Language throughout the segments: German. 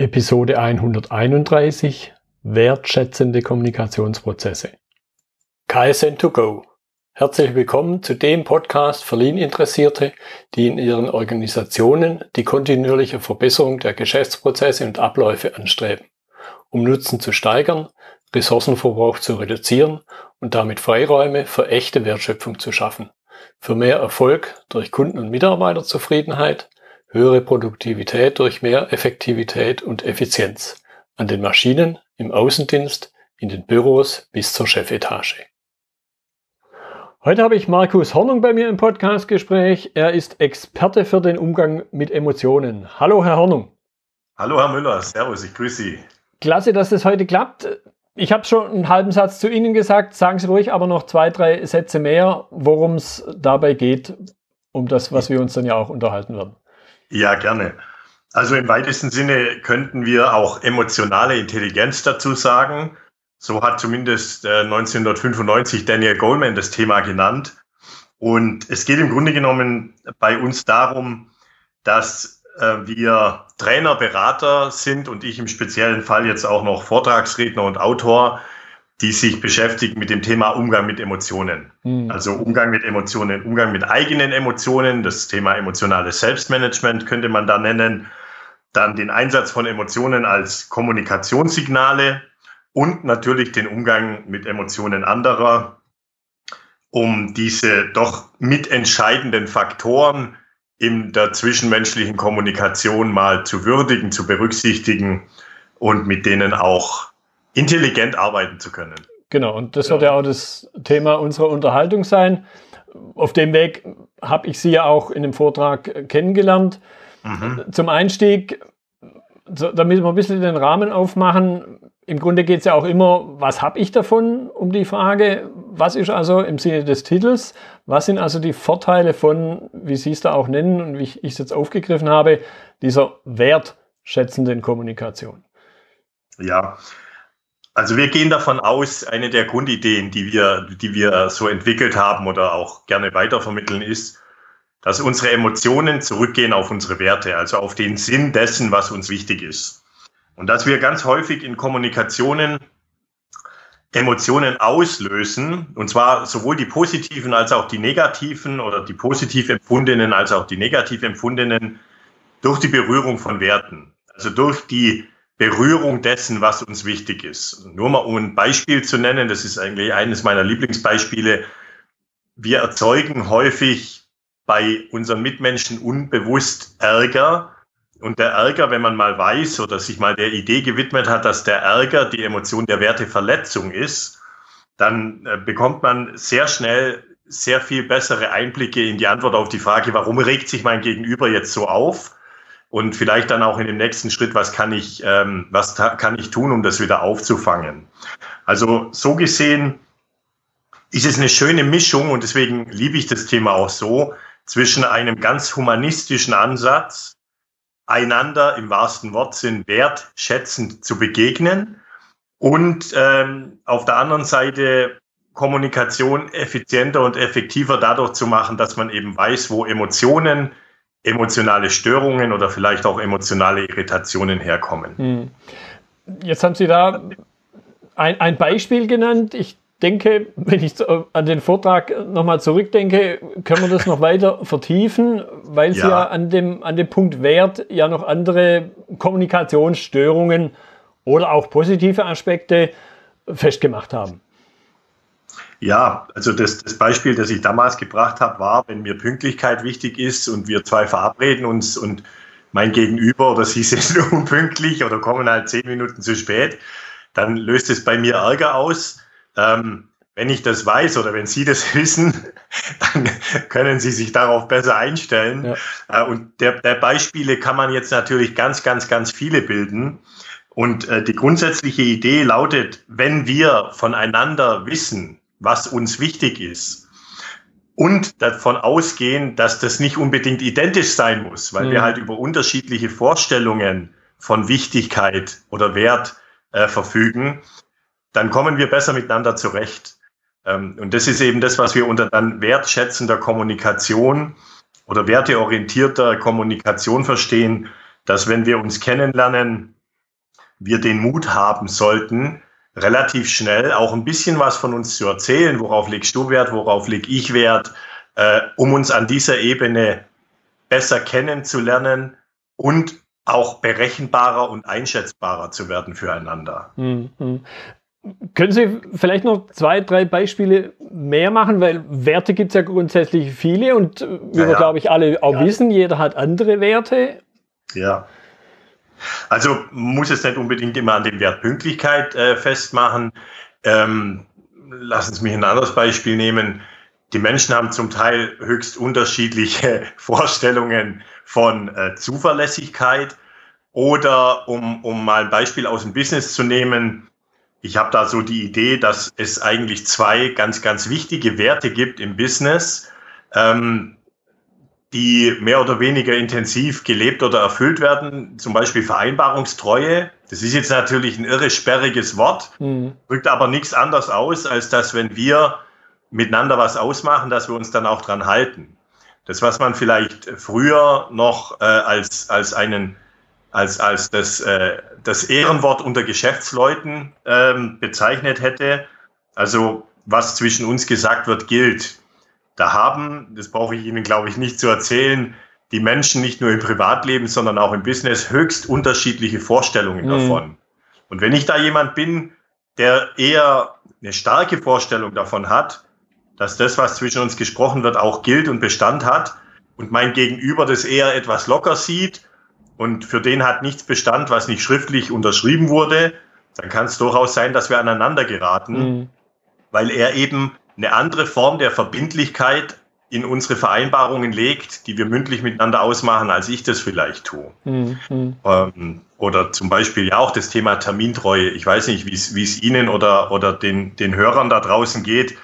Episode 131 Wertschätzende Kommunikationsprozesse. KSN2Go. Herzlich willkommen zu dem Podcast für Lean-Interessierte, die in ihren Organisationen die kontinuierliche Verbesserung der Geschäftsprozesse und Abläufe anstreben, um Nutzen zu steigern, Ressourcenverbrauch zu reduzieren und damit Freiräume für echte Wertschöpfung zu schaffen, für mehr Erfolg durch Kunden- und Mitarbeiterzufriedenheit, höhere Produktivität durch mehr Effektivität und Effizienz an den Maschinen, im Außendienst, in den Büros bis zur Chefetage. Heute habe ich Markus Hornung bei mir im Podcastgespräch. Er ist Experte für den Umgang mit Emotionen. Hallo, Herr Hornung. Hallo, Herr Müller. Servus, ich grüße Sie. Klasse, dass das heute klappt. Ich habe schon einen halben Satz zu Ihnen gesagt. Sagen Sie ruhig aber noch zwei, drei Sätze mehr, worum es dabei geht, um das, was wir uns dann ja auch unterhalten werden. Ja, gerne. Also im weitesten Sinne könnten wir auch emotionale Intelligenz dazu sagen. So hat zumindest äh, 1995 Daniel Goleman das Thema genannt. Und es geht im Grunde genommen bei uns darum, dass äh, wir Trainer, Berater sind und ich im speziellen Fall jetzt auch noch Vortragsredner und Autor, die sich beschäftigen mit dem Thema Umgang mit Emotionen. Mhm. Also Umgang mit Emotionen, Umgang mit eigenen Emotionen, das Thema emotionales Selbstmanagement könnte man da nennen. Dann den Einsatz von Emotionen als Kommunikationssignale und natürlich den Umgang mit Emotionen anderer, um diese doch mitentscheidenden Faktoren in der zwischenmenschlichen Kommunikation mal zu würdigen, zu berücksichtigen und mit denen auch intelligent arbeiten zu können. Genau, und das ja. wird ja auch das Thema unserer Unterhaltung sein. Auf dem Weg habe ich Sie ja auch in dem Vortrag kennengelernt. Mhm. Zum Einstieg, damit wir ein bisschen den Rahmen aufmachen, im Grunde geht es ja auch immer, was habe ich davon, um die Frage, was ist also im Sinne des Titels, was sind also die Vorteile von, wie Sie es da auch nennen und wie ich es jetzt aufgegriffen habe, dieser wertschätzenden Kommunikation. Ja, also wir gehen davon aus, eine der Grundideen, die wir, die wir so entwickelt haben oder auch gerne weitervermitteln, ist, dass unsere Emotionen zurückgehen auf unsere Werte, also auf den Sinn dessen, was uns wichtig ist. Und dass wir ganz häufig in Kommunikationen Emotionen auslösen, und zwar sowohl die positiven als auch die negativen oder die positiv empfundenen als auch die negativ empfundenen durch die Berührung von Werten. Also durch die Berührung dessen, was uns wichtig ist. Nur mal um ein Beispiel zu nennen, das ist eigentlich eines meiner Lieblingsbeispiele. Wir erzeugen häufig bei unseren Mitmenschen unbewusst Ärger. Und der Ärger, wenn man mal weiß oder sich mal der Idee gewidmet hat, dass der Ärger die Emotion der Werteverletzung ist, dann äh, bekommt man sehr schnell sehr viel bessere Einblicke in die Antwort auf die Frage, warum regt sich mein Gegenüber jetzt so auf? Und vielleicht dann auch in dem nächsten Schritt, was kann ich, ähm, was kann ich tun, um das wieder aufzufangen. Also so gesehen ist es eine schöne Mischung und deswegen liebe ich das Thema auch so zwischen einem ganz humanistischen Ansatz, einander im wahrsten Wortsinn wertschätzend zu begegnen und ähm, auf der anderen Seite Kommunikation effizienter und effektiver dadurch zu machen, dass man eben weiß, wo Emotionen emotionale Störungen oder vielleicht auch emotionale Irritationen herkommen. Hm. Jetzt haben Sie da ein, ein Beispiel genannt. Ich denke, wenn ich an den Vortrag nochmal zurückdenke, können wir das noch weiter vertiefen, weil Sie ja, ja an, dem, an dem Punkt Wert ja noch andere Kommunikationsstörungen oder auch positive Aspekte festgemacht haben. Ja, also das, das Beispiel, das ich damals gebracht habe, war, wenn mir Pünktlichkeit wichtig ist und wir zwei verabreden uns und mein Gegenüber oder sie sind unpünktlich oder kommen halt zehn Minuten zu spät, dann löst es bei mir Ärger aus. Ähm, wenn ich das weiß oder wenn Sie das wissen, dann können Sie sich darauf besser einstellen. Ja. Äh, und der, der Beispiele kann man jetzt natürlich ganz, ganz, ganz viele bilden. Und äh, die grundsätzliche Idee lautet, wenn wir voneinander wissen, was uns wichtig ist. Und davon ausgehen, dass das nicht unbedingt identisch sein muss, weil mhm. wir halt über unterschiedliche Vorstellungen von Wichtigkeit oder Wert äh, verfügen, dann kommen wir besser miteinander zurecht. Ähm, und das ist eben das, was wir unter dann wertschätzender Kommunikation oder werteorientierter Kommunikation verstehen, dass wenn wir uns kennenlernen, wir den Mut haben sollten, relativ schnell auch ein bisschen was von uns zu erzählen, worauf legst du Wert, worauf leg ich Wert, äh, um uns an dieser Ebene besser kennenzulernen und auch berechenbarer und einschätzbarer zu werden füreinander. Mhm. Können Sie vielleicht noch zwei, drei Beispiele mehr machen? Weil Werte gibt es ja grundsätzlich viele und wie ja, wir, glaube ich, alle auch ja. wissen, jeder hat andere Werte. Ja. Also muss es nicht unbedingt immer an dem Wert Pünktlichkeit äh, festmachen. Ähm, lassen Sie mich ein anderes Beispiel nehmen. Die Menschen haben zum Teil höchst unterschiedliche Vorstellungen von äh, Zuverlässigkeit. Oder um, um mal ein Beispiel aus dem Business zu nehmen, ich habe da so die Idee, dass es eigentlich zwei ganz, ganz wichtige Werte gibt im Business. Ähm, die mehr oder weniger intensiv gelebt oder erfüllt werden, zum Beispiel Vereinbarungstreue. Das ist jetzt natürlich ein irre sperriges Wort, mhm. drückt aber nichts anderes aus, als dass wenn wir miteinander was ausmachen, dass wir uns dann auch dran halten. Das, was man vielleicht früher noch äh, als, als einen als, als das, äh, das Ehrenwort unter Geschäftsleuten ähm, bezeichnet hätte. Also was zwischen uns gesagt wird, gilt. Da haben, das brauche ich Ihnen, glaube ich, nicht zu erzählen, die Menschen nicht nur im Privatleben, sondern auch im Business höchst unterschiedliche Vorstellungen mhm. davon. Und wenn ich da jemand bin, der eher eine starke Vorstellung davon hat, dass das, was zwischen uns gesprochen wird, auch gilt und Bestand hat und mein Gegenüber das eher etwas locker sieht und für den hat nichts Bestand, was nicht schriftlich unterschrieben wurde, dann kann es durchaus sein, dass wir aneinander geraten, mhm. weil er eben eine andere Form der Verbindlichkeit in unsere Vereinbarungen legt, die wir mündlich miteinander ausmachen, als ich das vielleicht tue. Mhm. Ähm, oder zum Beispiel ja auch das Thema Termintreue. Ich weiß nicht, wie es Ihnen oder, oder den, den Hörern da draußen geht.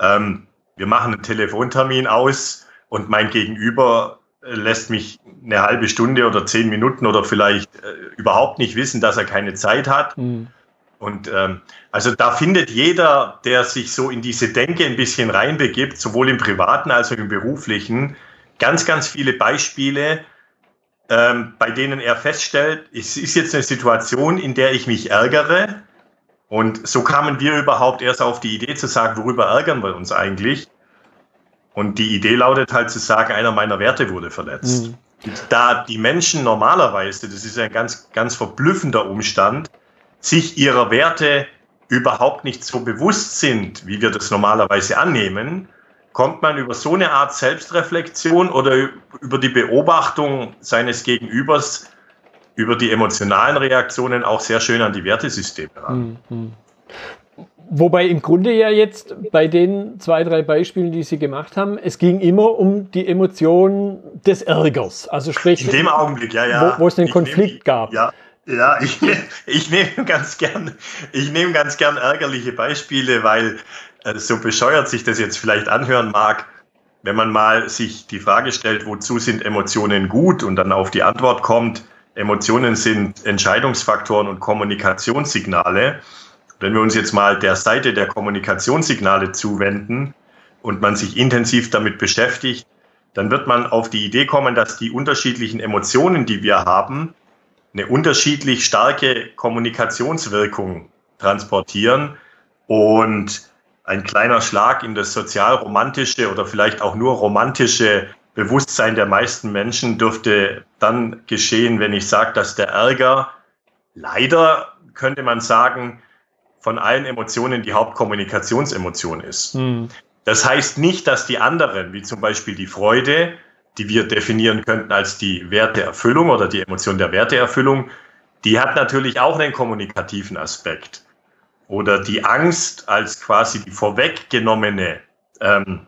Ähm, wir machen einen Telefontermin aus und mein Gegenüber lässt mich eine halbe Stunde oder zehn Minuten oder vielleicht äh, überhaupt nicht wissen, dass er keine Zeit hat. Mhm. Und ähm, also da findet jeder, der sich so in diese Denke ein bisschen reinbegibt, sowohl im privaten als auch im beruflichen, ganz, ganz viele Beispiele, ähm, bei denen er feststellt, es ist jetzt eine Situation, in der ich mich ärgere. Und so kamen wir überhaupt erst auf die Idee zu sagen, worüber ärgern wir uns eigentlich? Und die Idee lautet halt zu sagen, einer meiner Werte wurde verletzt. Mhm. Da die Menschen normalerweise, das ist ein ganz, ganz verblüffender Umstand, sich ihrer Werte überhaupt nicht so bewusst sind, wie wir das normalerweise annehmen, kommt man über so eine Art Selbstreflexion oder über die Beobachtung seines Gegenübers, über die emotionalen Reaktionen auch sehr schön an die Wertesysteme ran. Mhm. Wobei im Grunde ja jetzt bei den zwei, drei Beispielen, die Sie gemacht haben, es ging immer um die Emotion des Ärgers. Also sprich, in dem Augenblick, ja, ja. Wo, wo es einen Konflikt nehm, gab. Ja, ja, ich, ich nehme ganz gern, ich nehme ganz gern ärgerliche Beispiele, weil äh, so bescheuert sich das jetzt vielleicht anhören mag, wenn man mal sich die Frage stellt, wozu sind Emotionen gut und dann auf die Antwort kommt, Emotionen sind Entscheidungsfaktoren und Kommunikationssignale. Wenn wir uns jetzt mal der Seite der Kommunikationssignale zuwenden und man sich intensiv damit beschäftigt, dann wird man auf die Idee kommen, dass die unterschiedlichen Emotionen, die wir haben, eine unterschiedlich starke Kommunikationswirkung transportieren und ein kleiner Schlag in das sozial-romantische oder vielleicht auch nur romantische Bewusstsein der meisten Menschen dürfte dann geschehen, wenn ich sage, dass der Ärger leider, könnte man sagen, von allen Emotionen die Hauptkommunikationsemotion ist. Mhm. Das heißt nicht, dass die anderen, wie zum Beispiel die Freude, die wir definieren könnten als die Werteerfüllung oder die Emotion der Werteerfüllung, die hat natürlich auch einen kommunikativen Aspekt. Oder die Angst als quasi die vorweggenommene ähm,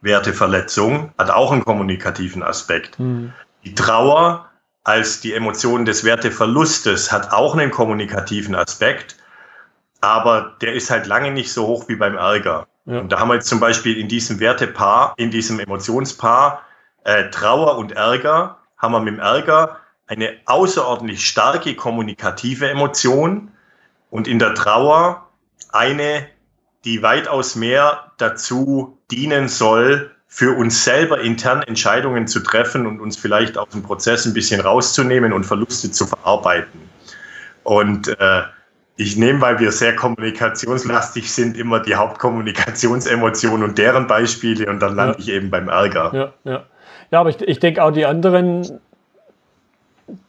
Werteverletzung hat auch einen kommunikativen Aspekt. Mhm. Die Trauer als die Emotion des Werteverlustes hat auch einen kommunikativen Aspekt, aber der ist halt lange nicht so hoch wie beim Ärger. Ja. Und da haben wir jetzt zum Beispiel in diesem Wertepaar, in diesem Emotionspaar äh, Trauer und Ärger haben wir mit dem Ärger eine außerordentlich starke kommunikative Emotion und in der Trauer eine, die weitaus mehr dazu dienen soll, für uns selber intern Entscheidungen zu treffen und uns vielleicht aus dem Prozess ein bisschen rauszunehmen und Verluste zu verarbeiten. Und äh, ich nehme, weil wir sehr kommunikationslastig sind, immer die Hauptkommunikationsemotionen und deren Beispiele und dann lande ja. ich eben beim Ärger. Ja, ja. Ja aber ich, ich denke auch die anderen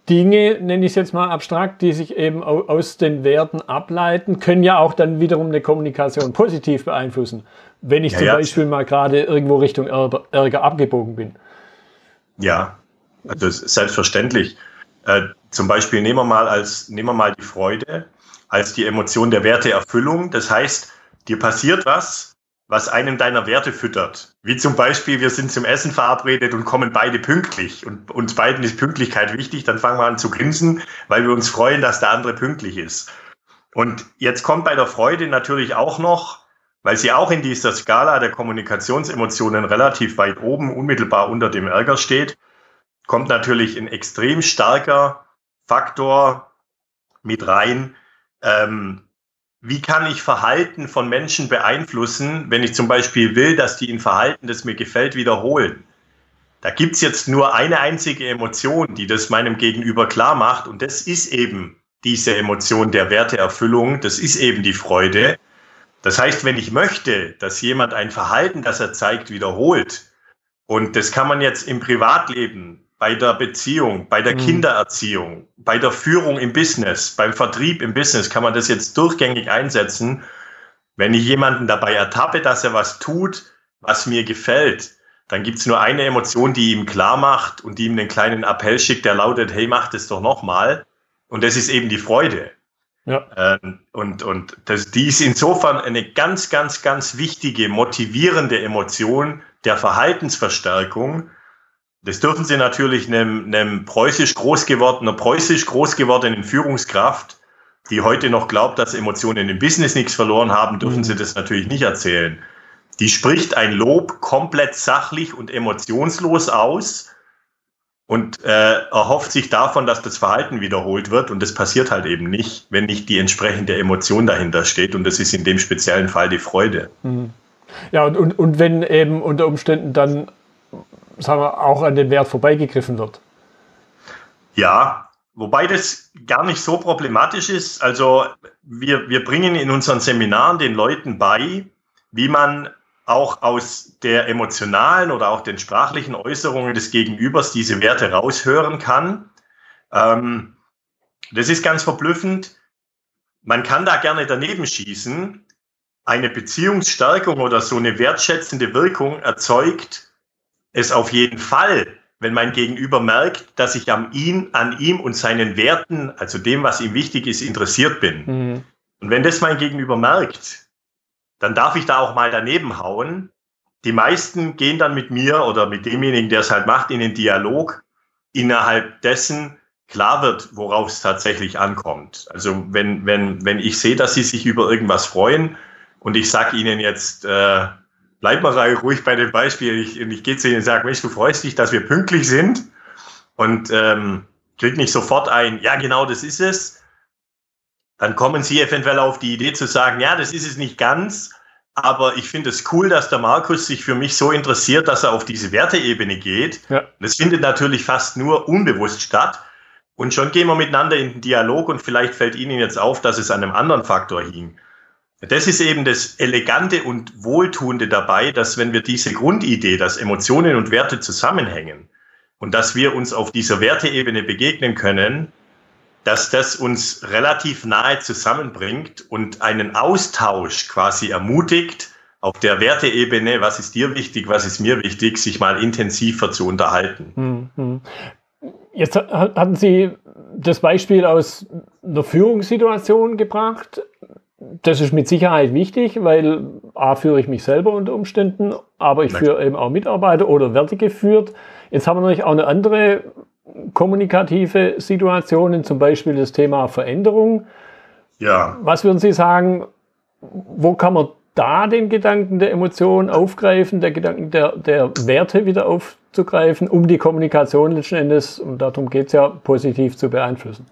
Dinge, nenne ich es jetzt mal abstrakt, die sich eben aus den Werten ableiten, können ja auch dann wiederum eine Kommunikation positiv beeinflussen. Wenn ich ja, zum ja. Beispiel mal gerade irgendwo Richtung Ärger abgebogen bin. Ja, also selbstverständlich. Äh, zum Beispiel nehmen wir mal als nehmen wir mal die Freude als die Emotion der Werteerfüllung. Das heißt, dir passiert was, was einem deiner Werte füttert. Wie zum Beispiel, wir sind zum Essen verabredet und kommen beide pünktlich. Und uns beiden ist Pünktlichkeit wichtig, dann fangen wir an zu grinsen, weil wir uns freuen, dass der andere pünktlich ist. Und jetzt kommt bei der Freude natürlich auch noch, weil sie auch in dieser Skala der Kommunikationsemotionen relativ weit oben, unmittelbar unter dem Ärger steht, kommt natürlich ein extrem starker Faktor mit rein. Ähm, wie kann ich Verhalten von Menschen beeinflussen, wenn ich zum Beispiel will, dass die ein Verhalten, das mir gefällt, wiederholen? Da gibt's jetzt nur eine einzige Emotion, die das meinem Gegenüber klar macht, und das ist eben diese Emotion der Werteerfüllung, das ist eben die Freude. Das heißt, wenn ich möchte, dass jemand ein Verhalten, das er zeigt, wiederholt, und das kann man jetzt im Privatleben, bei der Beziehung, bei der mhm. Kindererziehung, bei der Führung im Business, beim Vertrieb im Business, kann man das jetzt durchgängig einsetzen. Wenn ich jemanden dabei ertappe, dass er was tut, was mir gefällt, dann gibt's nur eine Emotion, die ihm klar macht und die ihm einen kleinen Appell schickt, der lautet, hey, mach das doch nochmal. Und das ist eben die Freude. Ja. Ähm, und und das, die ist insofern eine ganz, ganz, ganz wichtige, motivierende Emotion der Verhaltensverstärkung. Das dürfen Sie natürlich einem, einem preußisch groß gewordenen, einer preußisch groß gewordenen Führungskraft, die heute noch glaubt, dass Emotionen im Business nichts verloren haben, dürfen mhm. Sie das natürlich nicht erzählen. Die spricht ein Lob komplett sachlich und emotionslos aus und äh, erhofft sich davon, dass das Verhalten wiederholt wird. Und das passiert halt eben nicht, wenn nicht die entsprechende Emotion dahinter steht. Und das ist in dem speziellen Fall die Freude. Mhm. Ja, und, und, und wenn eben unter Umständen dann sagen wir, auch an den Wert vorbeigegriffen wird. Ja, wobei das gar nicht so problematisch ist. Also wir, wir bringen in unseren Seminaren den Leuten bei, wie man auch aus der emotionalen oder auch den sprachlichen Äußerungen des Gegenübers diese Werte raushören kann. Ähm, das ist ganz verblüffend. Man kann da gerne daneben schießen. Eine Beziehungsstärkung oder so eine wertschätzende Wirkung erzeugt es auf jeden Fall, wenn mein Gegenüber merkt, dass ich an ihm, an ihm und seinen Werten, also dem, was ihm wichtig ist, interessiert bin. Mhm. Und wenn das mein Gegenüber merkt, dann darf ich da auch mal daneben hauen. Die meisten gehen dann mit mir oder mit demjenigen, der es halt macht, in den Dialog, innerhalb dessen klar wird, worauf es tatsächlich ankommt. Also wenn, wenn, wenn ich sehe, dass sie sich über irgendwas freuen und ich sage ihnen jetzt, äh, bleib mal ruhig bei dem Beispiel. Ich, ich gehe zu ihnen und sage, Mensch, du freust dich, dass wir pünktlich sind und ähm, krieg nicht sofort ein, ja genau, das ist es dann kommen Sie eventuell auf die Idee zu sagen, ja, das ist es nicht ganz, aber ich finde es cool, dass der Markus sich für mich so interessiert, dass er auf diese Werteebene geht. Ja. Das findet natürlich fast nur unbewusst statt. Und schon gehen wir miteinander in den Dialog und vielleicht fällt Ihnen jetzt auf, dass es an einem anderen Faktor hing. Das ist eben das Elegante und Wohltuende dabei, dass wenn wir diese Grundidee, dass Emotionen und Werte zusammenhängen und dass wir uns auf dieser Werteebene begegnen können, dass das uns relativ nahe zusammenbringt und einen Austausch quasi ermutigt, auf der Werteebene, was ist dir wichtig, was ist mir wichtig, sich mal intensiver zu unterhalten. Mhm. Jetzt hatten Sie das Beispiel aus einer Führungssituation gebracht. Das ist mit Sicherheit wichtig, weil A führe ich mich selber unter Umständen, aber ich führe eben auch Mitarbeiter oder werde geführt. Jetzt haben wir natürlich auch eine andere kommunikative Situationen, zum Beispiel das Thema Veränderung. Ja. Was würden Sie sagen, wo kann man da den Gedanken der Emotionen aufgreifen, der Gedanken der, der Werte wieder aufzugreifen, um die Kommunikation letzten Endes, und darum geht es ja, positiv zu beeinflussen?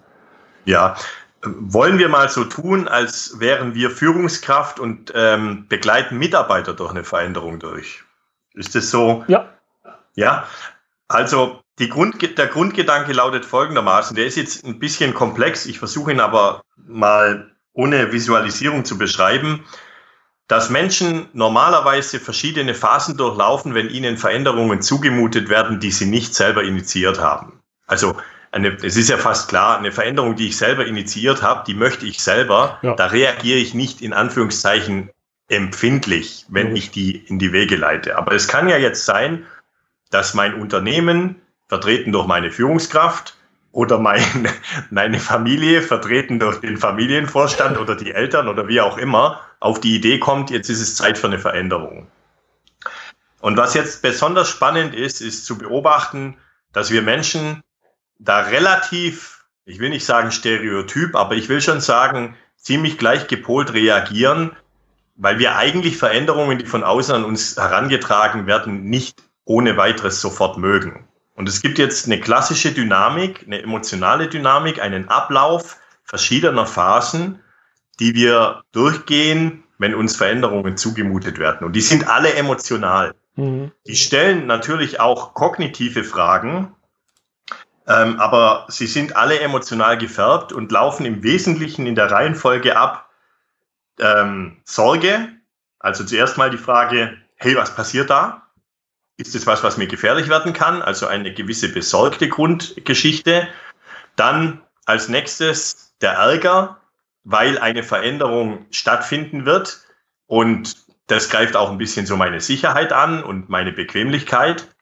Ja, wollen wir mal so tun, als wären wir Führungskraft und ähm, begleiten Mitarbeiter durch eine Veränderung durch. Ist das so? Ja. Ja, also die Grund, der Grundgedanke lautet folgendermaßen, der ist jetzt ein bisschen komplex, ich versuche ihn aber mal ohne Visualisierung zu beschreiben, dass Menschen normalerweise verschiedene Phasen durchlaufen, wenn ihnen Veränderungen zugemutet werden, die sie nicht selber initiiert haben. Also eine, es ist ja fast klar, eine Veränderung, die ich selber initiiert habe, die möchte ich selber, ja. da reagiere ich nicht in Anführungszeichen empfindlich, wenn mhm. ich die in die Wege leite. Aber es kann ja jetzt sein, dass mein Unternehmen vertreten durch meine Führungskraft oder mein, meine Familie, vertreten durch den Familienvorstand oder die Eltern oder wie auch immer, auf die Idee kommt, jetzt ist es Zeit für eine Veränderung. Und was jetzt besonders spannend ist, ist zu beobachten, dass wir Menschen da relativ, ich will nicht sagen stereotyp, aber ich will schon sagen, ziemlich gleich gepolt reagieren, weil wir eigentlich Veränderungen, die von außen an uns herangetragen werden, nicht ohne weiteres sofort mögen. Und es gibt jetzt eine klassische Dynamik, eine emotionale Dynamik, einen Ablauf verschiedener Phasen, die wir durchgehen, wenn uns Veränderungen zugemutet werden. Und die sind alle emotional. Mhm. Die stellen natürlich auch kognitive Fragen, ähm, aber sie sind alle emotional gefärbt und laufen im Wesentlichen in der Reihenfolge ab. Ähm, Sorge, also zuerst mal die Frage, hey, was passiert da? ist es was, was mir gefährlich werden kann, also eine gewisse besorgte Grundgeschichte. Dann als nächstes der Ärger, weil eine Veränderung stattfinden wird und das greift auch ein bisschen so meine Sicherheit an und meine Bequemlichkeit.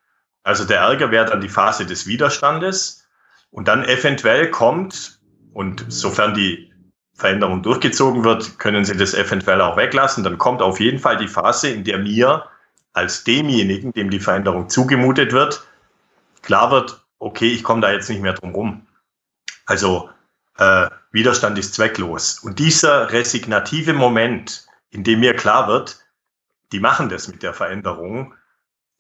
Also der Ärger wäre dann die Phase des Widerstandes und dann eventuell kommt, und sofern die Veränderung durchgezogen wird, können Sie das eventuell auch weglassen, dann kommt auf jeden Fall die Phase, in der mir als demjenigen, dem die Veränderung zugemutet wird, klar wird, okay, ich komme da jetzt nicht mehr drum rum. Also äh, Widerstand ist zwecklos. Und dieser resignative Moment, in dem mir klar wird, die machen das mit der Veränderung,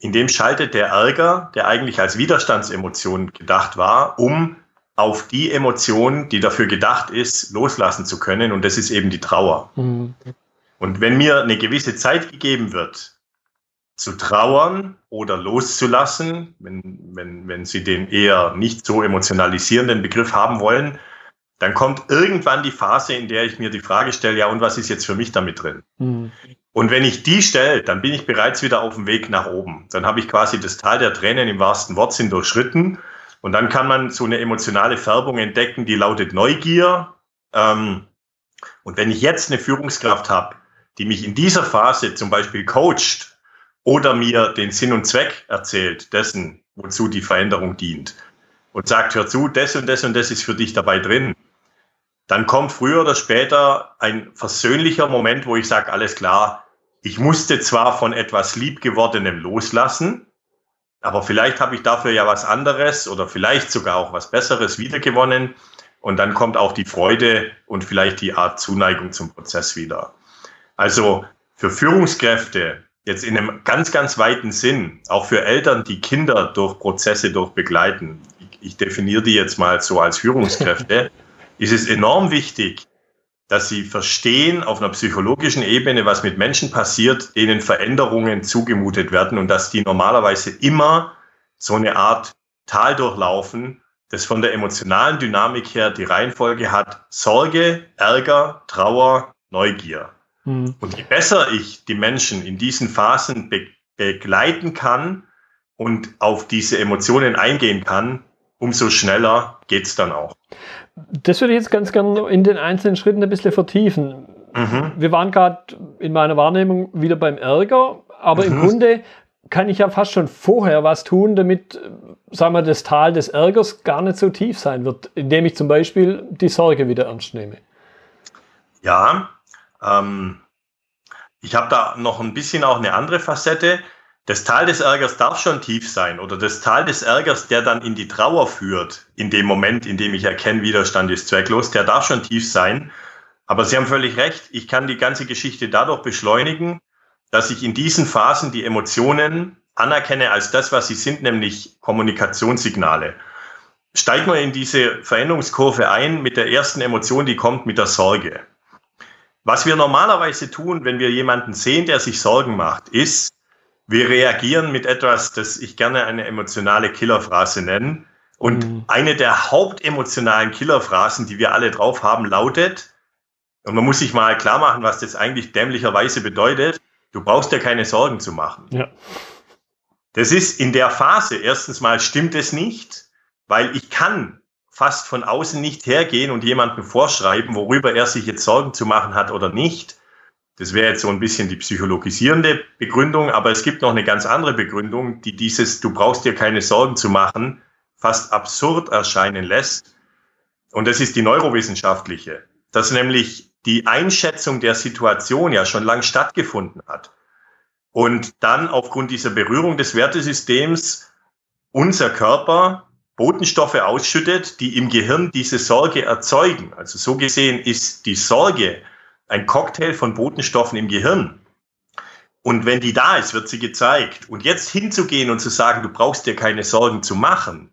in dem schaltet der Ärger, der eigentlich als Widerstandsemotion gedacht war, um auf die Emotion, die dafür gedacht ist, loslassen zu können. Und das ist eben die Trauer. Mhm. Und wenn mir eine gewisse Zeit gegeben wird, zu trauern oder loszulassen, wenn, wenn, wenn Sie den eher nicht so emotionalisierenden Begriff haben wollen, dann kommt irgendwann die Phase, in der ich mir die Frage stelle, ja, und was ist jetzt für mich damit drin? Mhm. Und wenn ich die stelle, dann bin ich bereits wieder auf dem Weg nach oben. Dann habe ich quasi das Tal der Tränen im wahrsten Wortsinn durchschritten. Und dann kann man so eine emotionale Färbung entdecken, die lautet Neugier. Ähm, und wenn ich jetzt eine Führungskraft habe, die mich in dieser Phase zum Beispiel coacht oder mir den Sinn und Zweck erzählt dessen, wozu die Veränderung dient und sagt, hör zu, das und das und das ist für dich dabei drin, dann kommt früher oder später ein versöhnlicher Moment, wo ich sage, alles klar, ich musste zwar von etwas Liebgewordenem loslassen, aber vielleicht habe ich dafür ja was anderes oder vielleicht sogar auch was Besseres wiedergewonnen. Und dann kommt auch die Freude und vielleicht die Art Zuneigung zum Prozess wieder. Also für Führungskräfte jetzt in einem ganz, ganz weiten Sinn, auch für Eltern, die Kinder durch Prozesse durchbegleiten, ich, ich definiere die jetzt mal so als Führungskräfte, ist es enorm wichtig, dass sie verstehen auf einer psychologischen Ebene, was mit Menschen passiert, denen Veränderungen zugemutet werden und dass die normalerweise immer so eine Art Tal durchlaufen, das von der emotionalen Dynamik her die Reihenfolge hat Sorge, Ärger, Trauer, Neugier. Mhm. Und je besser ich die Menschen in diesen Phasen be begleiten kann und auf diese Emotionen eingehen kann, umso schneller geht es dann auch. Das würde ich jetzt ganz gerne in den einzelnen Schritten ein bisschen vertiefen. Mhm. Wir waren gerade in meiner Wahrnehmung wieder beim Ärger, aber mhm. im Grunde kann ich ja fast schon vorher was tun, damit, sagen wir, das Tal des Ärgers gar nicht so tief sein wird, indem ich zum Beispiel die Sorge wieder ernst nehme. Ja, ähm, ich habe da noch ein bisschen auch eine andere Facette. Das Tal des Ärgers darf schon tief sein oder das Tal des Ärgers, der dann in die Trauer führt, in dem Moment, in dem ich erkenne, Widerstand ist zwecklos, der darf schon tief sein. Aber Sie haben völlig recht, ich kann die ganze Geschichte dadurch beschleunigen, dass ich in diesen Phasen die Emotionen anerkenne als das, was sie sind, nämlich Kommunikationssignale. Steigen wir in diese Veränderungskurve ein mit der ersten Emotion, die kommt mit der Sorge. Was wir normalerweise tun, wenn wir jemanden sehen, der sich Sorgen macht, ist, wir reagieren mit etwas, das ich gerne eine emotionale Killerphrase nenne. Und mhm. eine der hauptemotionalen Killerphrasen, die wir alle drauf haben, lautet, und man muss sich mal klar machen, was das eigentlich dämlicherweise bedeutet, du brauchst dir keine Sorgen zu machen. Ja. Das ist in der Phase, erstens mal stimmt es nicht, weil ich kann fast von außen nicht hergehen und jemandem vorschreiben, worüber er sich jetzt Sorgen zu machen hat oder nicht. Das wäre jetzt so ein bisschen die psychologisierende Begründung, aber es gibt noch eine ganz andere Begründung, die dieses Du brauchst dir keine Sorgen zu machen fast absurd erscheinen lässt. Und das ist die neurowissenschaftliche, dass nämlich die Einschätzung der Situation ja schon lang stattgefunden hat. Und dann aufgrund dieser Berührung des Wertesystems unser Körper Botenstoffe ausschüttet, die im Gehirn diese Sorge erzeugen. Also so gesehen ist die Sorge ein Cocktail von Botenstoffen im Gehirn. Und wenn die da ist, wird sie gezeigt. Und jetzt hinzugehen und zu sagen, du brauchst dir keine Sorgen zu machen,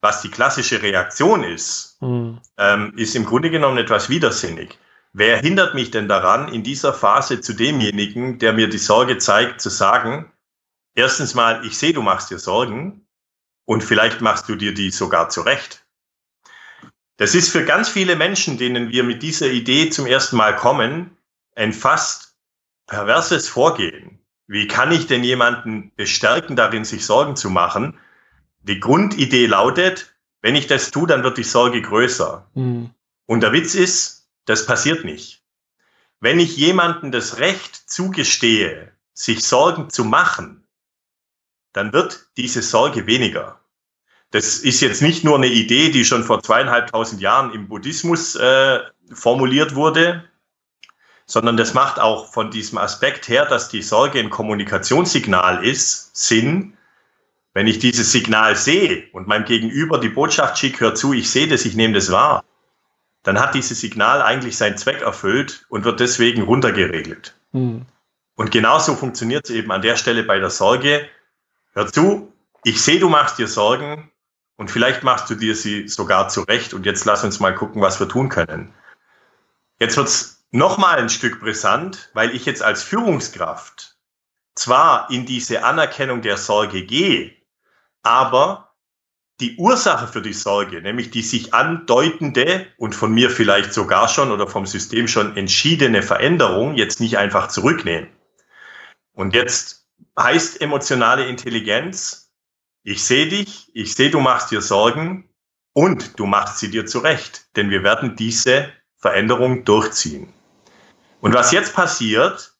was die klassische Reaktion ist, mhm. ähm, ist im Grunde genommen etwas widersinnig. Wer hindert mich denn daran, in dieser Phase zu demjenigen, der mir die Sorge zeigt, zu sagen, erstens mal, ich sehe, du machst dir Sorgen und vielleicht machst du dir die sogar zurecht. Das ist für ganz viele Menschen, denen wir mit dieser Idee zum ersten Mal kommen, ein fast perverses Vorgehen. Wie kann ich denn jemanden bestärken darin, sich Sorgen zu machen, die Grundidee lautet, wenn ich das tue, dann wird die Sorge größer. Mhm. Und der Witz ist, das passiert nicht. Wenn ich jemandem das Recht zugestehe, sich Sorgen zu machen, dann wird diese Sorge weniger. Das ist jetzt nicht nur eine Idee, die schon vor zweieinhalbtausend Jahren im Buddhismus äh, formuliert wurde, sondern das macht auch von diesem Aspekt her, dass die Sorge ein Kommunikationssignal ist, Sinn, wenn ich dieses Signal sehe und meinem Gegenüber die Botschaft schicke, hör zu, ich sehe das, ich nehme das wahr, dann hat dieses Signal eigentlich seinen Zweck erfüllt und wird deswegen runtergeregelt. Mhm. Und genauso funktioniert es eben an der Stelle bei der Sorge. Hör zu, ich sehe, du machst dir Sorgen und vielleicht machst du dir sie sogar zurecht und jetzt lass uns mal gucken, was wir tun können. Jetzt wird es nochmal ein Stück brisant, weil ich jetzt als Führungskraft zwar in diese Anerkennung der Sorge gehe, aber die Ursache für die Sorge, nämlich die sich andeutende und von mir vielleicht sogar schon oder vom System schon entschiedene Veränderung, jetzt nicht einfach zurücknehmen. Und jetzt heißt emotionale Intelligenz, ich sehe dich, ich sehe, du machst dir Sorgen und du machst sie dir zurecht, denn wir werden diese Veränderung durchziehen. Und was jetzt passiert,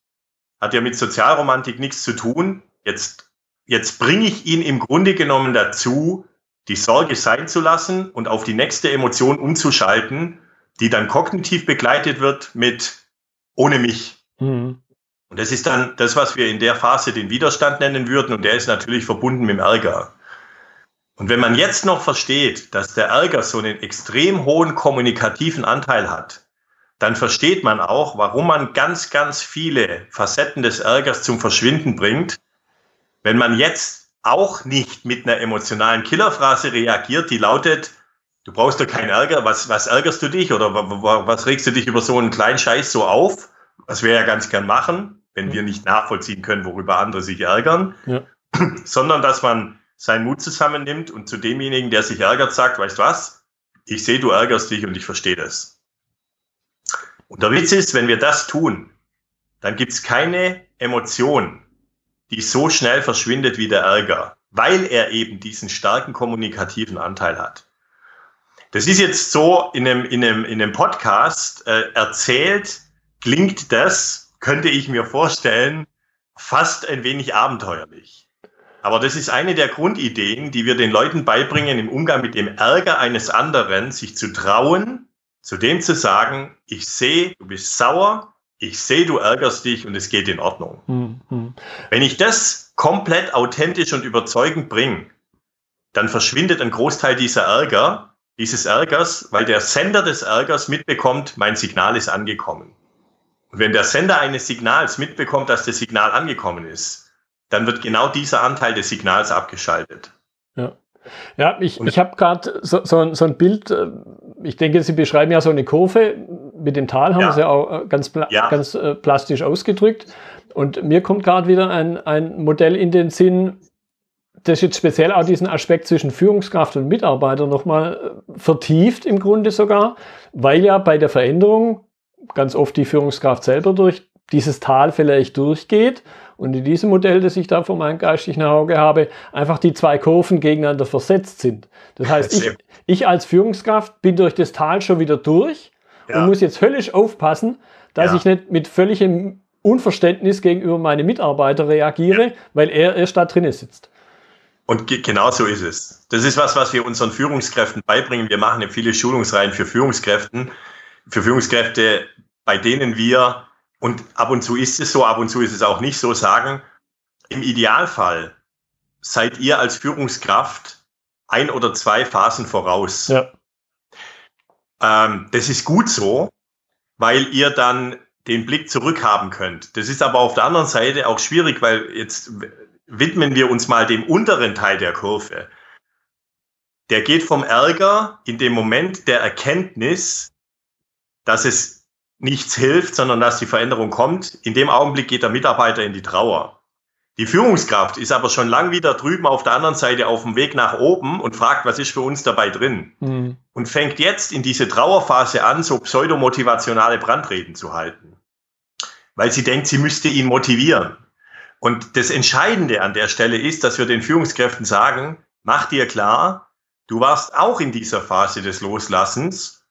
hat ja mit Sozialromantik nichts zu tun. Jetzt Jetzt bringe ich ihn im Grunde genommen dazu, die Sorge sein zu lassen und auf die nächste Emotion umzuschalten, die dann kognitiv begleitet wird mit ohne mich. Mhm. Und das ist dann das, was wir in der Phase den Widerstand nennen würden. Und der ist natürlich verbunden mit dem Ärger. Und wenn man jetzt noch versteht, dass der Ärger so einen extrem hohen kommunikativen Anteil hat, dann versteht man auch, warum man ganz, ganz viele Facetten des Ärgers zum Verschwinden bringt wenn man jetzt auch nicht mit einer emotionalen Killerphrase reagiert, die lautet, du brauchst doch keinen Ärger, was, was ärgerst du dich oder was regst du dich über so einen kleinen Scheiß so auf, was wir ja ganz gern machen, wenn wir nicht nachvollziehen können, worüber andere sich ärgern, ja. sondern dass man seinen Mut zusammennimmt und zu demjenigen, der sich ärgert, sagt, weißt du was, ich sehe, du ärgerst dich und ich verstehe das. Und der Witz ist, wenn wir das tun, dann gibt's keine Emotion, die so schnell verschwindet wie der Ärger, weil er eben diesen starken kommunikativen Anteil hat. Das ist jetzt so in einem, in einem, in einem Podcast äh, erzählt, klingt das, könnte ich mir vorstellen, fast ein wenig abenteuerlich. Aber das ist eine der Grundideen, die wir den Leuten beibringen im Umgang mit dem Ärger eines anderen, sich zu trauen, zu dem zu sagen, ich sehe, du bist sauer, ich sehe, du ärgerst dich und es geht in Ordnung. Mhm. Wenn ich das komplett authentisch und überzeugend bringe, dann verschwindet ein Großteil dieser Ärger, dieses Ärgers, weil der Sender des Ärgers mitbekommt, mein Signal ist angekommen. Und wenn der Sender eines Signals mitbekommt, dass das Signal angekommen ist, dann wird genau dieser Anteil des Signals abgeschaltet. Ja. Ja, ich, ich habe gerade so, so, so, ein Bild, äh, ich denke, Sie beschreiben ja so eine Kurve mit dem Tal, haben ja. Sie auch äh, ganz, ja. ganz äh, plastisch ausgedrückt. Und mir kommt gerade wieder ein, ein Modell in den Sinn, das jetzt speziell auch diesen Aspekt zwischen Führungskraft und Mitarbeiter nochmal vertieft im Grunde sogar, weil ja bei der Veränderung ganz oft die Führungskraft selber durch dieses Tal vielleicht durchgeht und in diesem Modell, das ich da vor meinem geistigen Auge habe, einfach die zwei Kurven gegeneinander versetzt sind. Das heißt, ich, ich als Führungskraft bin durch das Tal schon wieder durch ja. und muss jetzt höllisch aufpassen, dass ja. ich nicht mit völligem Unverständnis gegenüber meinen Mitarbeiter reagiere, ja. weil er erst da drinnen sitzt. Und genau so ist es. Das ist was, was wir unseren Führungskräften beibringen. Wir machen ja viele Schulungsreihen für Führungskräften, für Führungskräfte, bei denen wir, und ab und zu ist es so, ab und zu ist es auch nicht so, sagen, im Idealfall seid ihr als Führungskraft ein oder zwei Phasen voraus. Ja. Ähm, das ist gut so, weil ihr dann den Blick zurückhaben könnt. Das ist aber auf der anderen Seite auch schwierig, weil jetzt widmen wir uns mal dem unteren Teil der Kurve. Der geht vom Ärger in dem Moment der Erkenntnis, dass es nichts hilft, sondern dass die Veränderung kommt. In dem Augenblick geht der Mitarbeiter in die Trauer. Die Führungskraft ist aber schon lang wieder drüben auf der anderen Seite auf dem Weg nach oben und fragt, was ist für uns dabei drin? Mhm. Und fängt jetzt in diese Trauerphase an, so pseudomotivationale Brandreden zu halten. Weil sie denkt, sie müsste ihn motivieren. Und das Entscheidende an der Stelle ist, dass wir den Führungskräften sagen, mach dir klar, du warst auch in dieser Phase des Loslassens.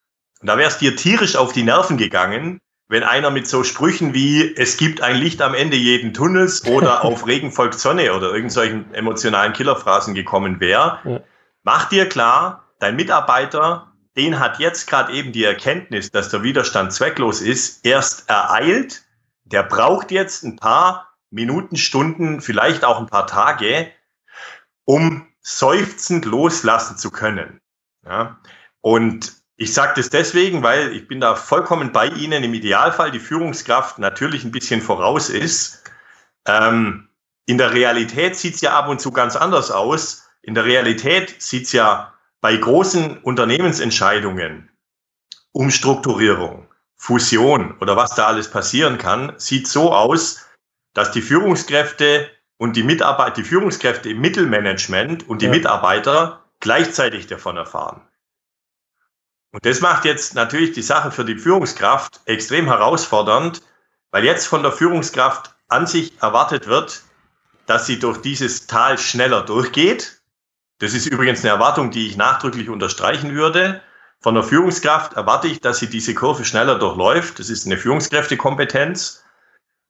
Und da wärst dir tierisch auf die Nerven gegangen, wenn einer mit so Sprüchen wie es gibt ein Licht am Ende jeden Tunnels oder auf Regen folgt Sonne oder irgendwelchen emotionalen Killerphrasen gekommen wäre. Ja. Mach dir klar, dein Mitarbeiter, den hat jetzt gerade eben die Erkenntnis, dass der Widerstand zwecklos ist, erst ereilt. Der braucht jetzt ein paar Minuten, Stunden, vielleicht auch ein paar Tage, um seufzend loslassen zu können. Ja? Und ich sage das deswegen, weil ich bin da vollkommen bei Ihnen. Im Idealfall die Führungskraft natürlich ein bisschen voraus ist. Ähm, in der Realität sieht es ja ab und zu ganz anders aus. In der Realität sieht es ja bei großen Unternehmensentscheidungen, Umstrukturierung, Fusion oder was da alles passieren kann, sieht so aus, dass die Führungskräfte und die Mitarbeiter, die Führungskräfte im Mittelmanagement und die ja. Mitarbeiter gleichzeitig davon erfahren. Und das macht jetzt natürlich die Sache für die Führungskraft extrem herausfordernd, weil jetzt von der Führungskraft an sich erwartet wird, dass sie durch dieses Tal schneller durchgeht. Das ist übrigens eine Erwartung, die ich nachdrücklich unterstreichen würde. Von der Führungskraft erwarte ich, dass sie diese Kurve schneller durchläuft. Das ist eine Führungskräftekompetenz.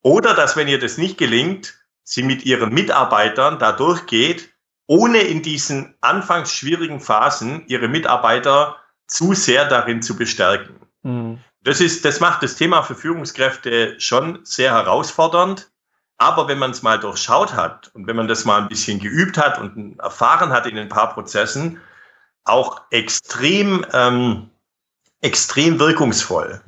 Oder dass, wenn ihr das nicht gelingt, sie mit ihren Mitarbeitern da durchgeht, ohne in diesen anfangs schwierigen Phasen ihre Mitarbeiter zu sehr darin zu bestärken. Mhm. Das ist, das macht das Thema für Führungskräfte schon sehr herausfordernd. Aber wenn man es mal durchschaut hat und wenn man das mal ein bisschen geübt hat und erfahren hat in ein paar Prozessen, auch extrem, ähm, extrem wirkungsvoll.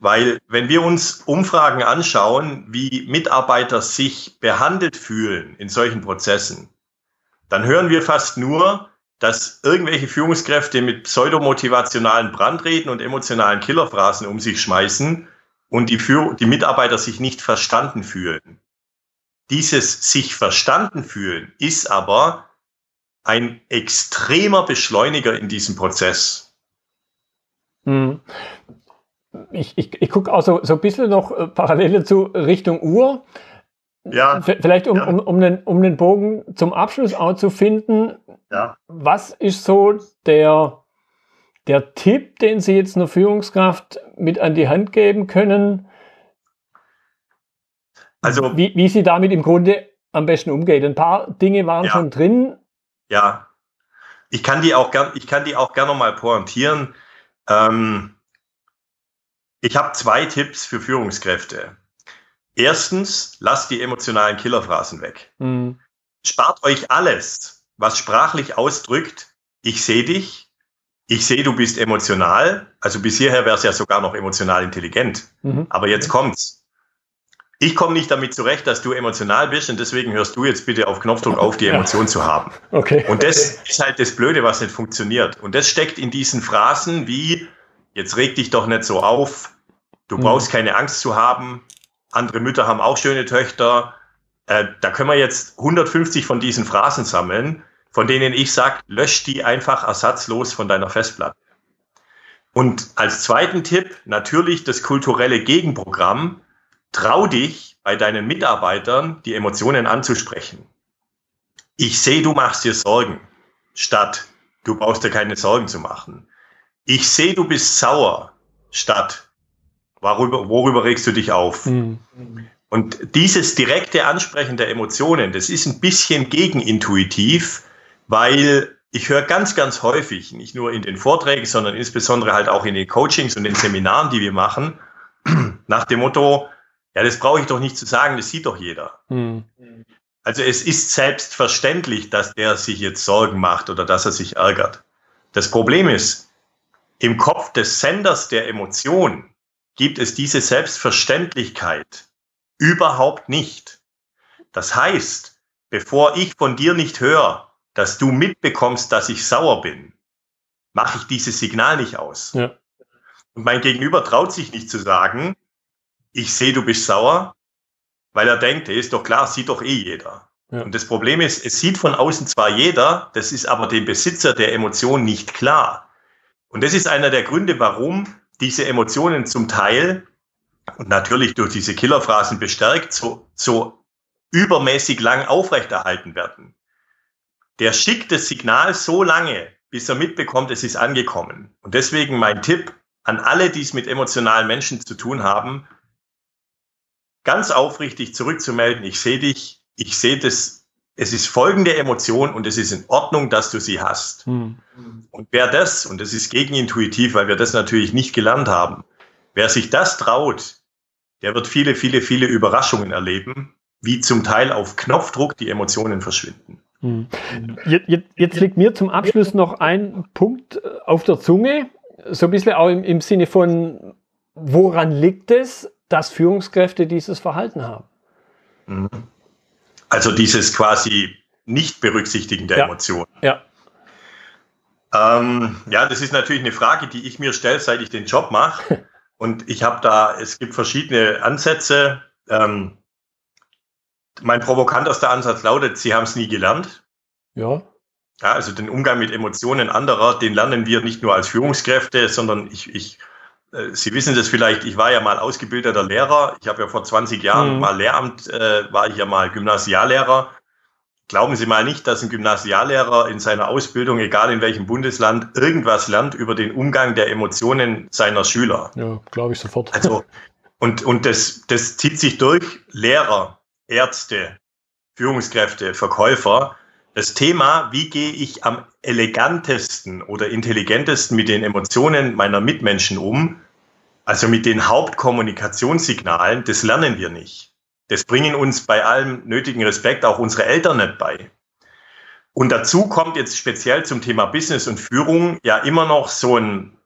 Weil wenn wir uns Umfragen anschauen, wie Mitarbeiter sich behandelt fühlen in solchen Prozessen, dann hören wir fast nur, dass irgendwelche Führungskräfte mit pseudomotivationalen Brandreden und emotionalen Killerphrasen um sich schmeißen und die, Führ die Mitarbeiter sich nicht verstanden fühlen. Dieses sich verstanden fühlen ist aber ein extremer Beschleuniger in diesem Prozess. Hm ich, ich, ich gucke auch so, ein bisschen noch äh, Parallele zu Richtung Uhr. Ja. Vielleicht um, ja. um, um, den, um den Bogen zum Abschluss auch zu finden. Ja. Was ist so der, der Tipp, den Sie jetzt einer Führungskraft mit an die Hand geben können? Also, wie, wie sie damit im Grunde am besten umgeht. Ein paar Dinge waren ja. schon drin. Ja. Ich kann die auch gern, ich kann die auch gerne mal pointieren. Ähm, ich habe zwei Tipps für Führungskräfte. Erstens, lasst die emotionalen Killerphrasen weg. Mhm. Spart euch alles, was sprachlich ausdrückt, ich sehe dich, ich sehe, du bist emotional. Also bis hierher wäre es ja sogar noch emotional intelligent. Mhm. Aber jetzt kommt's. Ich komme nicht damit zurecht, dass du emotional bist und deswegen hörst du jetzt bitte auf Knopfdruck auf, die Emotion ja. zu haben. Okay. Und das ist halt das Blöde, was nicht funktioniert. Und das steckt in diesen Phrasen wie, jetzt reg dich doch nicht so auf, Du mhm. brauchst keine Angst zu haben. Andere Mütter haben auch schöne Töchter. Äh, da können wir jetzt 150 von diesen Phrasen sammeln, von denen ich sage, lösch die einfach ersatzlos von deiner Festplatte. Und als zweiten Tipp natürlich das kulturelle Gegenprogramm. Trau dich bei deinen Mitarbeitern die Emotionen anzusprechen. Ich sehe, du machst dir Sorgen, statt du brauchst dir keine Sorgen zu machen. Ich sehe, du bist sauer, statt worüber, worüber regst du dich auf? Mhm. Und dieses direkte Ansprechen der Emotionen, das ist ein bisschen gegenintuitiv, weil ich höre ganz, ganz häufig, nicht nur in den Vorträgen, sondern insbesondere halt auch in den Coachings und den Seminaren, die wir machen, nach dem Motto, ja, das brauche ich doch nicht zu sagen, das sieht doch jeder. Mhm. Also es ist selbstverständlich, dass der sich jetzt Sorgen macht oder dass er sich ärgert. Das Problem ist, im Kopf des Senders der Emotion gibt es diese Selbstverständlichkeit überhaupt nicht. Das heißt, bevor ich von dir nicht höre, dass du mitbekommst, dass ich sauer bin, mache ich dieses Signal nicht aus. Ja. Und mein Gegenüber traut sich nicht zu sagen, ich sehe, du bist sauer, weil er denkt, ist doch klar, sieht doch eh jeder. Ja. Und das Problem ist, es sieht von außen zwar jeder, das ist aber dem Besitzer der Emotion nicht klar. Und das ist einer der Gründe, warum diese Emotionen zum Teil und natürlich durch diese Killerphrasen bestärkt, so, so übermäßig lang aufrechterhalten werden. Der schickt das Signal so lange, bis er mitbekommt, es ist angekommen. Und deswegen mein Tipp an alle, die es mit emotionalen Menschen zu tun haben, ganz aufrichtig zurückzumelden, ich sehe dich, ich sehe das, es ist folgende Emotion und es ist in Ordnung, dass du sie hast. Hm. Und wer das, und das ist gegenintuitiv, weil wir das natürlich nicht gelernt haben, wer sich das traut, der wird viele, viele, viele Überraschungen erleben, wie zum Teil auf Knopfdruck die Emotionen verschwinden. Hm. Jetzt, jetzt, liegt mir zum Abschluss noch ein Punkt äh, auf der Zunge, so ein bisschen auch im, im Sinne von, woran liegt es, dass Führungskräfte dieses Verhalten haben? Mhm. Also dieses quasi Nicht-Berücksichtigen der ja. Emotionen. Ja. Ähm, ja, das ist natürlich eine Frage, die ich mir stelle, seit ich den Job mache. Und ich habe da, es gibt verschiedene Ansätze. Ähm, mein provokantester Ansatz lautet, Sie haben es nie gelernt. Ja. Ja, also den Umgang mit Emotionen anderer, den lernen wir nicht nur als Führungskräfte, sondern ich, ich Sie wissen das vielleicht, ich war ja mal ausgebildeter Lehrer. Ich habe ja vor 20 Jahren mhm. mal Lehramt, äh, war ich ja mal Gymnasiallehrer. Glauben Sie mal nicht, dass ein Gymnasiallehrer in seiner Ausbildung, egal in welchem Bundesland, irgendwas lernt über den Umgang der Emotionen seiner Schüler. Ja, glaube ich sofort. Also, und, und das, das zieht sich durch Lehrer, Ärzte, Führungskräfte, Verkäufer. Das Thema, wie gehe ich am elegantesten oder intelligentesten mit den Emotionen meiner Mitmenschen um, also mit den Hauptkommunikationssignalen, das lernen wir nicht. Das bringen uns bei allem nötigen Respekt auch unsere Eltern nicht bei. Und dazu kommt jetzt speziell zum Thema Business und Führung ja immer noch so ein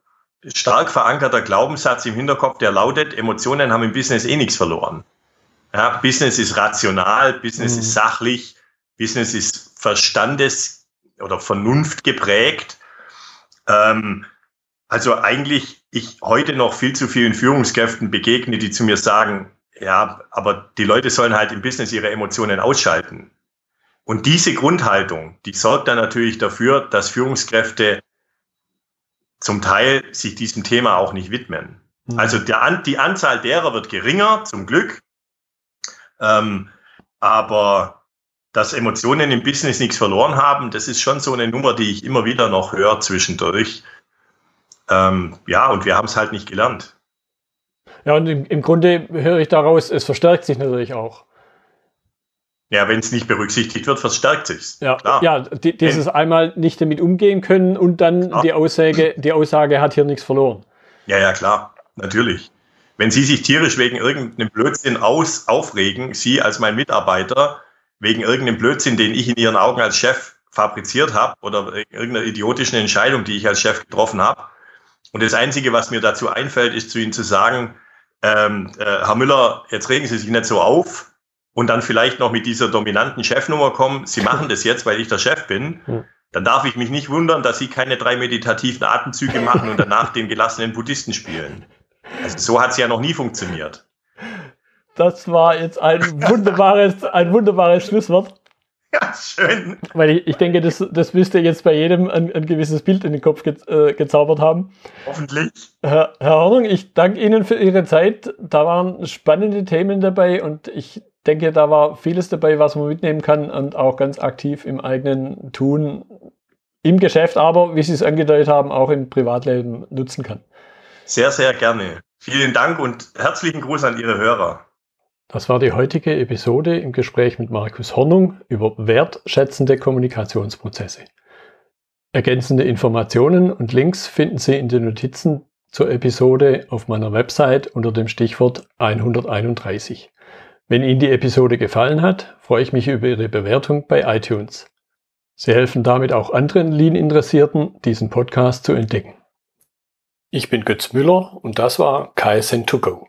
stark verankerter Glaubenssatz im Hinterkopf, der lautet, Emotionen haben im Business eh nichts verloren. Ja, Business ist rational, Business mhm. ist sachlich, Business ist verstandes- oder Vernunft geprägt. Ähm, also eigentlich ich heute noch viel zu vielen Führungskräften begegne, die zu mir sagen, ja, aber die Leute sollen halt im Business ihre Emotionen ausschalten. Und diese Grundhaltung, die sorgt dann natürlich dafür, dass Führungskräfte zum Teil sich diesem Thema auch nicht widmen. Mhm. Also der, die Anzahl derer wird geringer, zum Glück. Ähm, aber dass Emotionen im Business nichts verloren haben, das ist schon so eine Nummer, die ich immer wieder noch höre zwischendurch. Ähm, ja, und wir haben es halt nicht gelernt. Ja, und im, im Grunde höre ich daraus, es verstärkt sich natürlich auch. Ja, wenn es nicht berücksichtigt wird, verstärkt sich's. Ja, Klar. ja die, dieses wenn, einmal nicht damit umgehen können und dann die Aussage, die Aussage hat hier nichts verloren. Ja, ja, klar, natürlich. Wenn Sie sich tierisch wegen irgendeinem Blödsinn aus, aufregen, Sie als mein Mitarbeiter, wegen irgendeinem Blödsinn, den ich in Ihren Augen als Chef fabriziert habe oder irgendeiner idiotischen Entscheidung, die ich als Chef getroffen habe. Und das Einzige, was mir dazu einfällt, ist zu Ihnen zu sagen, ähm, äh, Herr Müller, jetzt regen Sie sich nicht so auf und dann vielleicht noch mit dieser dominanten Chefnummer kommen, Sie machen das jetzt, weil ich der Chef bin, dann darf ich mich nicht wundern, dass Sie keine drei meditativen Atemzüge machen und danach den gelassenen Buddhisten spielen. Also so hat es ja noch nie funktioniert. das war jetzt ein wunderbares, ein wunderbares Schlusswort. Ja, schön. Weil ich, ich denke, das, das müsste jetzt bei jedem ein, ein gewisses Bild in den Kopf ge, äh, gezaubert haben. Hoffentlich. Herr, Herr Hornung, ich danke Ihnen für Ihre Zeit. Da waren spannende Themen dabei und ich denke, da war vieles dabei, was man mitnehmen kann und auch ganz aktiv im eigenen Tun im Geschäft, aber wie Sie es angedeutet haben, auch im Privatleben nutzen kann. Sehr, sehr gerne. Vielen Dank und herzlichen Gruß an Ihre Hörer. Das war die heutige Episode im Gespräch mit Markus Hornung über wertschätzende Kommunikationsprozesse. Ergänzende Informationen und Links finden Sie in den Notizen zur Episode auf meiner Website unter dem Stichwort 131. Wenn Ihnen die Episode gefallen hat, freue ich mich über Ihre Bewertung bei iTunes. Sie helfen damit auch anderen Lean-Interessierten, diesen Podcast zu entdecken. Ich bin Götz Müller und das war KSN2Go.